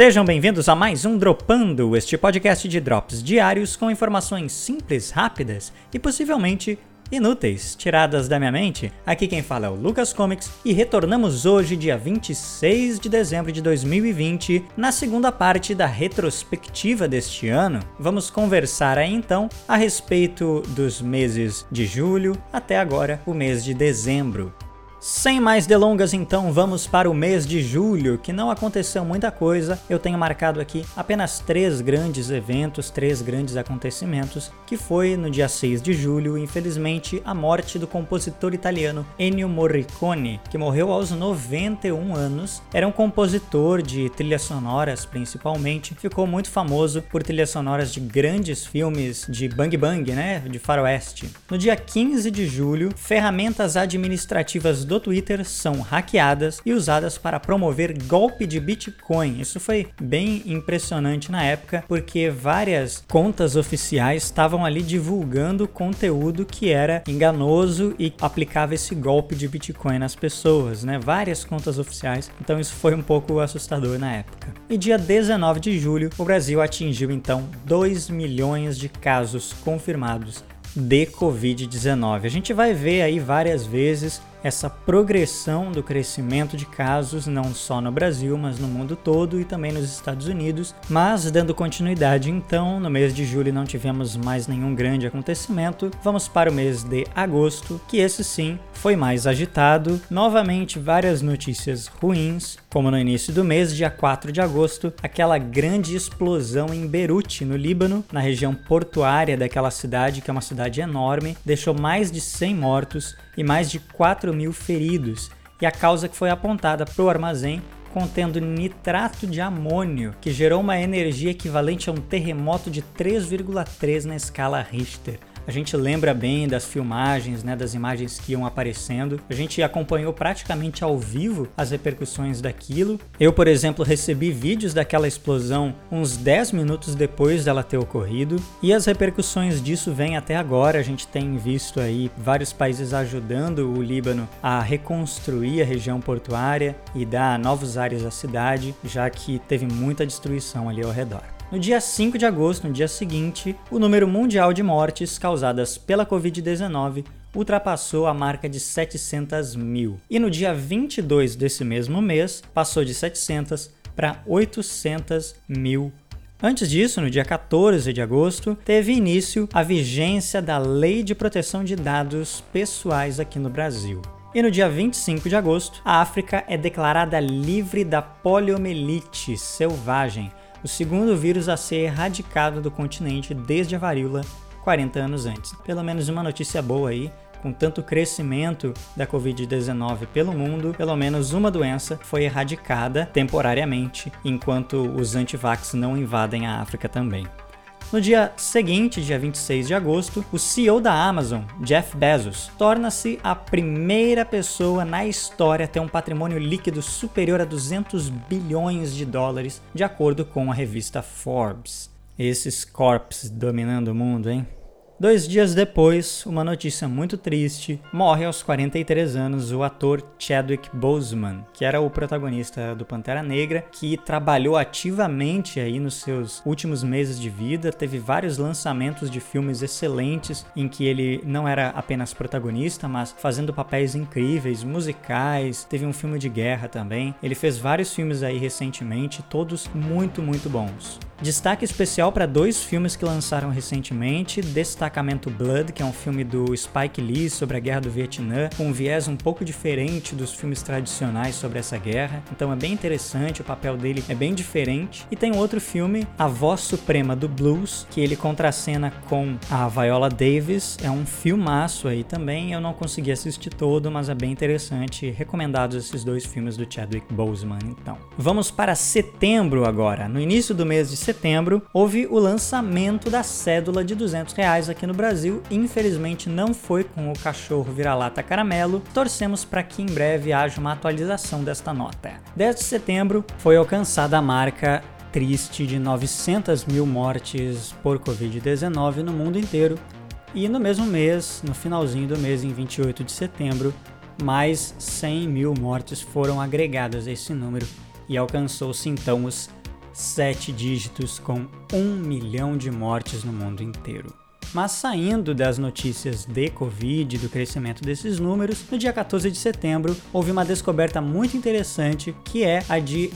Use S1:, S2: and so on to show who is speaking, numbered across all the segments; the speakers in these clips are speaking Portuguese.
S1: Sejam bem-vindos a mais um Dropando, este podcast de drops diários com informações simples, rápidas e possivelmente inúteis, tiradas da minha mente. Aqui quem fala é o Lucas Comics e retornamos hoje, dia 26 de dezembro de 2020, na segunda parte da retrospectiva deste ano. Vamos conversar aí então a respeito dos meses de julho até agora o mês de dezembro. Sem mais delongas, então, vamos para o mês de julho, que não aconteceu muita coisa. Eu tenho marcado aqui apenas três grandes eventos, três grandes acontecimentos, que foi no dia 6 de julho, infelizmente, a morte do compositor italiano Ennio Morricone, que morreu aos 91 anos. Era um compositor de trilhas sonoras, principalmente. Ficou muito famoso por trilhas sonoras de grandes filmes de bang bang, né, de faroeste. No dia 15 de julho, ferramentas administrativas do Twitter são hackeadas e usadas para promover golpe de Bitcoin. Isso foi bem impressionante na época, porque várias contas oficiais estavam ali divulgando conteúdo que era enganoso e aplicava esse golpe de Bitcoin nas pessoas, né? Várias contas oficiais. Então isso foi um pouco assustador na época. E dia 19 de julho, o Brasil atingiu então 2 milhões de casos confirmados de Covid-19. A gente vai ver aí várias vezes essa progressão do crescimento de casos, não só no Brasil, mas no mundo todo e também nos Estados Unidos. Mas, dando continuidade, então, no mês de julho não tivemos mais nenhum grande acontecimento. Vamos para o mês de agosto, que esse sim foi mais agitado. Novamente, várias notícias ruins, como no início do mês, dia 4 de agosto, aquela grande explosão em Beirute, no Líbano, na região portuária daquela cidade, que é uma cidade enorme, deixou mais de 100 mortos e mais de 4 mil feridos, e a causa que foi apontada para o armazém contendo nitrato de amônio, que gerou uma energia equivalente a um terremoto de 3,3 na escala Richter. A gente lembra bem das filmagens, né, das imagens que iam aparecendo. A gente acompanhou praticamente ao vivo as repercussões daquilo. Eu, por exemplo, recebi vídeos daquela explosão uns 10 minutos depois dela ter ocorrido, e as repercussões disso vêm até agora. A gente tem visto aí vários países ajudando o Líbano a reconstruir a região portuária e dar novos áreas à cidade, já que teve muita destruição ali ao redor. No dia 5 de agosto, no dia seguinte, o número mundial de mortes causadas pela Covid-19 ultrapassou a marca de 700 mil. E no dia 22 desse mesmo mês, passou de 700 para 800 mil Antes disso, no dia 14 de agosto, teve início a vigência da Lei de Proteção de Dados Pessoais aqui no Brasil. E no dia 25 de agosto, a África é declarada livre da poliomielite selvagem, o segundo vírus a ser erradicado do continente desde a varíola 40 anos antes. Pelo menos uma notícia boa aí, com tanto crescimento da Covid-19 pelo mundo, pelo menos uma doença foi erradicada temporariamente, enquanto os antivax não invadem a África também. No dia seguinte, dia 26 de agosto, o CEO da Amazon, Jeff Bezos, torna-se a primeira pessoa na história a ter um patrimônio líquido superior a 200 bilhões de dólares, de acordo com a revista Forbes. Esses corps dominando o mundo, hein? Dois dias depois, uma notícia muito triste: morre aos 43 anos o ator Chadwick Boseman, que era o protagonista do Pantera Negra, que trabalhou ativamente aí nos seus últimos meses de vida, teve vários lançamentos de filmes excelentes em que ele não era apenas protagonista, mas fazendo papéis incríveis, musicais, teve um filme de guerra também. Ele fez vários filmes aí recentemente, todos muito, muito bons. Destaque especial para dois filmes que lançaram recentemente: Destacamento Blood, que é um filme do Spike Lee sobre a Guerra do Vietnã, com um viés um pouco diferente dos filmes tradicionais sobre essa guerra. Então é bem interessante, o papel dele é bem diferente. E tem outro filme, A Voz Suprema do Blues, que ele contracena com a Viola Davis. É um filmaço aí também. Eu não consegui assistir todo, mas é bem interessante. Recomendados esses dois filmes do Chadwick Boseman, então. Vamos para setembro agora. No início do mês de setembro, houve o lançamento da cédula de 200 reais aqui no Brasil. Infelizmente não foi com o cachorro vira-lata caramelo. Torcemos para que em breve haja uma atualização desta nota. 10 de setembro foi alcançada a marca triste de 900 mil mortes por Covid-19 no mundo inteiro. E no mesmo mês, no finalzinho do mês, em 28 de setembro, mais 100 mil mortes foram agregadas a esse número e alcançou-se então os sete dígitos com um milhão de mortes no mundo inteiro. Mas saindo das notícias de Covid, do crescimento desses números, no dia 14 de setembro houve uma descoberta muito interessante que é a de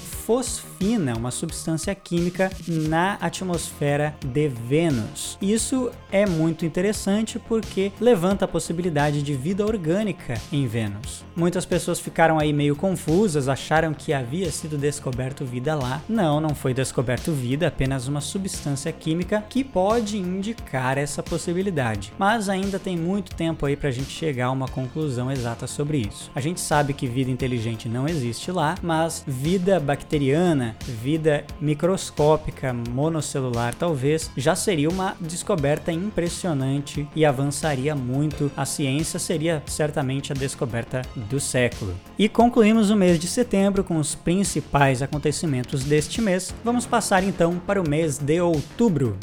S1: uma substância química na atmosfera de Vênus. Isso é muito interessante porque levanta a possibilidade de vida orgânica em Vênus. Muitas pessoas ficaram aí meio confusas, acharam que havia sido descoberto vida lá. Não, não foi descoberto vida, apenas uma substância química que pode indicar essa possibilidade. Mas ainda tem muito tempo aí para a gente chegar a uma conclusão exata sobre isso. A gente sabe que vida inteligente não existe lá, mas vida bacteriana, vida microscópica, monocelular, talvez já seria uma descoberta impressionante e avançaria muito a ciência, seria certamente a descoberta do século. E concluímos o mês de setembro com os principais acontecimentos deste mês. Vamos passar então para o mês de outubro.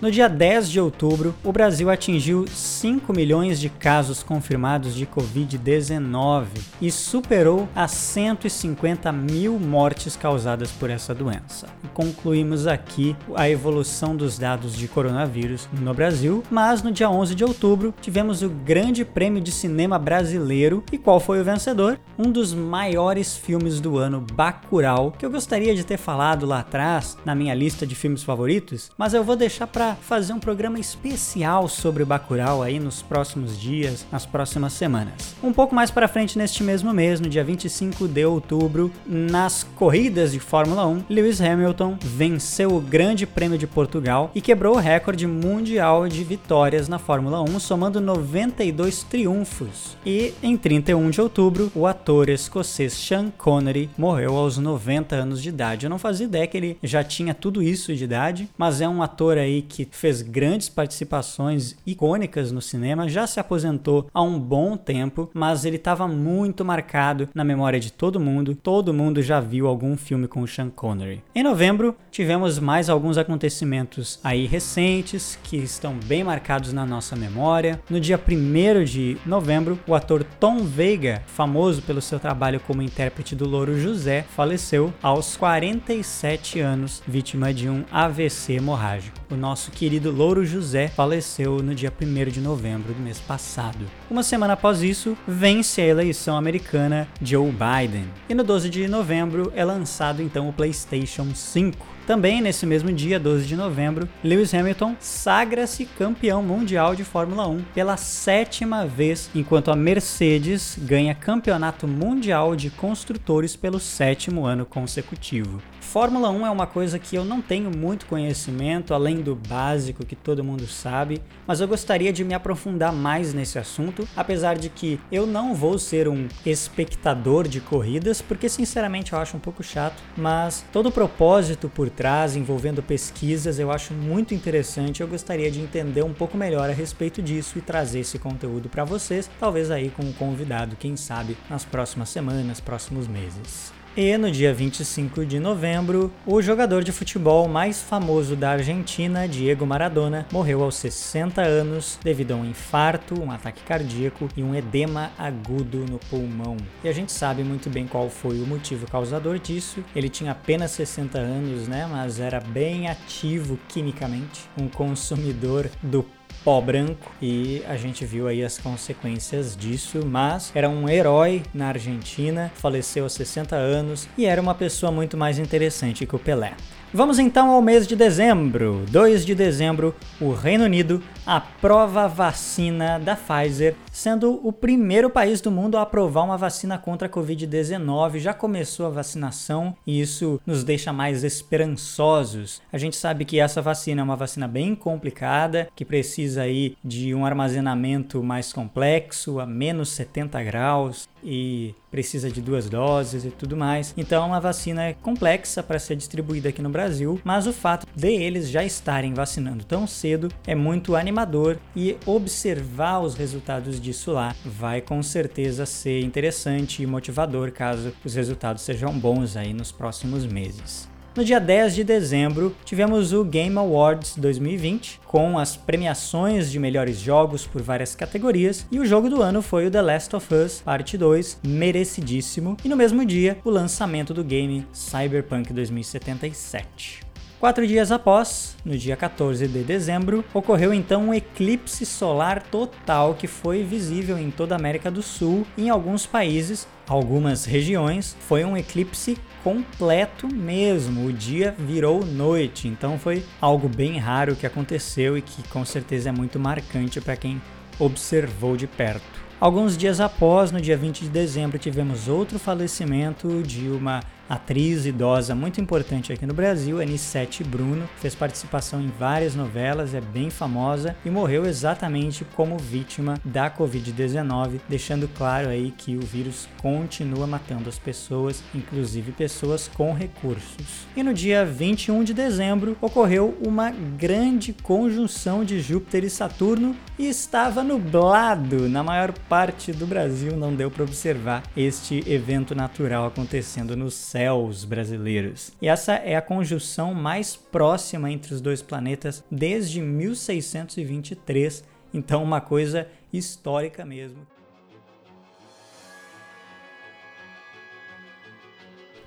S1: No dia 10 de outubro, o Brasil atingiu 5 milhões de casos confirmados de Covid-19 e superou as 150 mil mortes causadas por essa doença. Concluímos aqui a evolução dos dados de coronavírus no Brasil, mas no dia 11 de outubro tivemos o Grande Prêmio de Cinema Brasileiro e qual foi o vencedor? Um dos maiores filmes do ano, Bacurau, que eu gostaria de ter falado lá atrás na minha lista de filmes favoritos, mas eu vou deixar para fazer um programa especial sobre Bacurau aí nos próximos dias, nas próximas semanas. Um pouco mais para frente neste mesmo mês, no dia 25 de outubro, nas corridas de Fórmula 1, Lewis Hamilton venceu o Grande Prêmio de Portugal e quebrou o recorde mundial de vitórias na Fórmula 1, somando 92 triunfos. E em 31 de outubro, o ator escocês Sean Connery morreu aos 90 anos de idade. Eu não fazia ideia que ele já tinha tudo isso de idade, mas é um ator aí que que fez grandes participações icônicas no cinema, já se aposentou há um bom tempo, mas ele estava muito marcado na memória de todo mundo. Todo mundo já viu algum filme com o Sean Connery. Em novembro, tivemos mais alguns acontecimentos aí recentes que estão bem marcados na nossa memória. No dia 1 de novembro, o ator Tom Veiga, famoso pelo seu trabalho como intérprete do Louro José, faleceu aos 47 anos, vítima de um AVC hemorrágico. O nosso querido Louro José faleceu no dia 1 de novembro do mês passado. Uma semana após isso, vence a eleição americana Joe Biden. E no 12 de novembro é lançado então o PlayStation 5. Também nesse mesmo dia, 12 de novembro, Lewis Hamilton sagra-se campeão mundial de Fórmula 1 pela sétima vez, enquanto a Mercedes ganha campeonato mundial de construtores pelo sétimo ano consecutivo. Fórmula 1 é uma coisa que eu não tenho muito conhecimento, além do básico que todo mundo sabe, mas eu gostaria de me aprofundar mais nesse assunto, apesar de que eu não vou ser um espectador de corridas, porque sinceramente eu acho um pouco chato, mas todo o propósito por trás envolvendo pesquisas eu acho muito interessante. Eu gostaria de entender um pouco melhor a respeito disso e trazer esse conteúdo para vocês, talvez aí com um convidado, quem sabe, nas próximas semanas, próximos meses. E no dia 25 de novembro, o jogador de futebol mais famoso da Argentina, Diego Maradona, morreu aos 60 anos devido a um infarto, um ataque cardíaco e um edema agudo no pulmão. E a gente sabe muito bem qual foi o motivo causador disso. Ele tinha apenas 60 anos, né, mas era bem ativo quimicamente, um consumidor do pó branco e a gente viu aí as consequências disso, mas era um herói na Argentina, faleceu aos 60 anos e era uma pessoa muito mais interessante que o Pelé. Vamos então ao mês de dezembro. 2 de dezembro, o Reino Unido aprova a vacina da Pfizer, sendo o primeiro país do mundo a aprovar uma vacina contra a Covid-19. Já começou a vacinação e isso nos deixa mais esperançosos. A gente sabe que essa vacina é uma vacina bem complicada, que precisa aí de um armazenamento mais complexo, a menos 70 graus e precisa de duas doses e tudo mais. Então, é uma vacina complexa para ser distribuída aqui no Brasil, mas o fato de eles já estarem vacinando tão cedo é muito animador e observar os resultados disso lá vai com certeza ser interessante e motivador caso os resultados sejam bons aí nos próximos meses. No dia 10 de dezembro, tivemos o Game Awards 2020, com as premiações de melhores jogos por várias categorias, e o jogo do ano foi o The Last of Us Parte 2, merecidíssimo, e no mesmo dia, o lançamento do game Cyberpunk 2077. Quatro dias após, no dia 14 de dezembro, ocorreu então um eclipse solar total que foi visível em toda a América do Sul e em alguns países, algumas regiões. Foi um eclipse completo mesmo. O dia virou noite, então foi algo bem raro que aconteceu e que com certeza é muito marcante para quem observou de perto. Alguns dias após, no dia 20 de dezembro, tivemos outro falecimento de uma atriz idosa muito importante aqui no Brasil, Anissete Bruno, fez participação em várias novelas, é bem famosa e morreu exatamente como vítima da Covid-19, deixando claro aí que o vírus continua matando as pessoas, inclusive pessoas com recursos. E no dia 21 de dezembro ocorreu uma grande conjunção de Júpiter e Saturno e estava nublado na maior parte do Brasil, não deu para observar este evento natural acontecendo no céu céus brasileiros. E essa é a conjunção mais próxima entre os dois planetas desde 1623, então uma coisa histórica mesmo.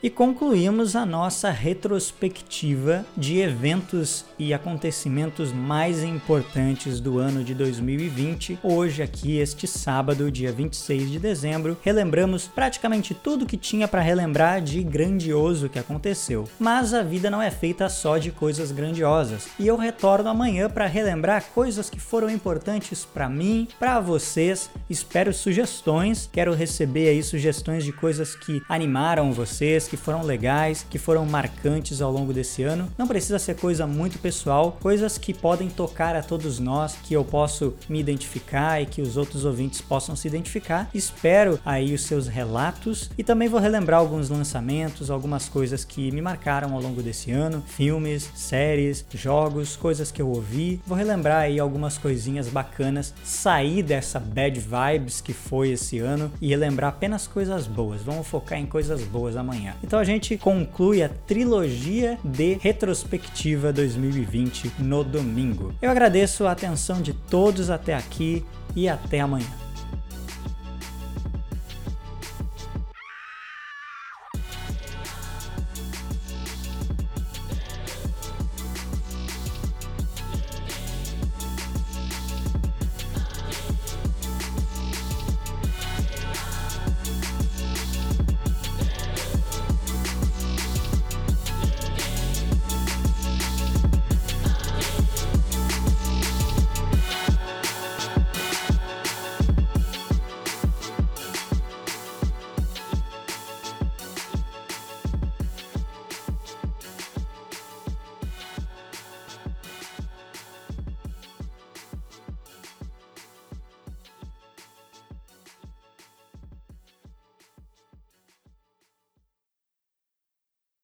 S1: E concluímos a nossa retrospectiva de eventos e acontecimentos mais importantes do ano de 2020. Hoje, aqui, este sábado, dia 26 de dezembro, relembramos praticamente tudo que tinha para relembrar de grandioso que aconteceu. Mas a vida não é feita só de coisas grandiosas, e eu retorno amanhã para relembrar coisas que foram importantes para mim, para vocês. Espero sugestões, quero receber aí sugestões de coisas que animaram vocês que foram legais, que foram marcantes ao longo desse ano. Não precisa ser coisa muito pessoal, coisas que podem tocar a todos nós, que eu posso me identificar e que os outros ouvintes possam se identificar. Espero aí os seus relatos e também vou relembrar alguns lançamentos, algumas coisas que me marcaram ao longo desse ano, filmes, séries, jogos, coisas que eu ouvi. Vou relembrar aí algumas coisinhas bacanas, sair dessa bad vibes que foi esse ano e relembrar apenas coisas boas. Vamos focar em coisas boas amanhã. Então a gente conclui a trilogia de retrospectiva 2020 no domingo. Eu agradeço a atenção de todos até aqui e até amanhã.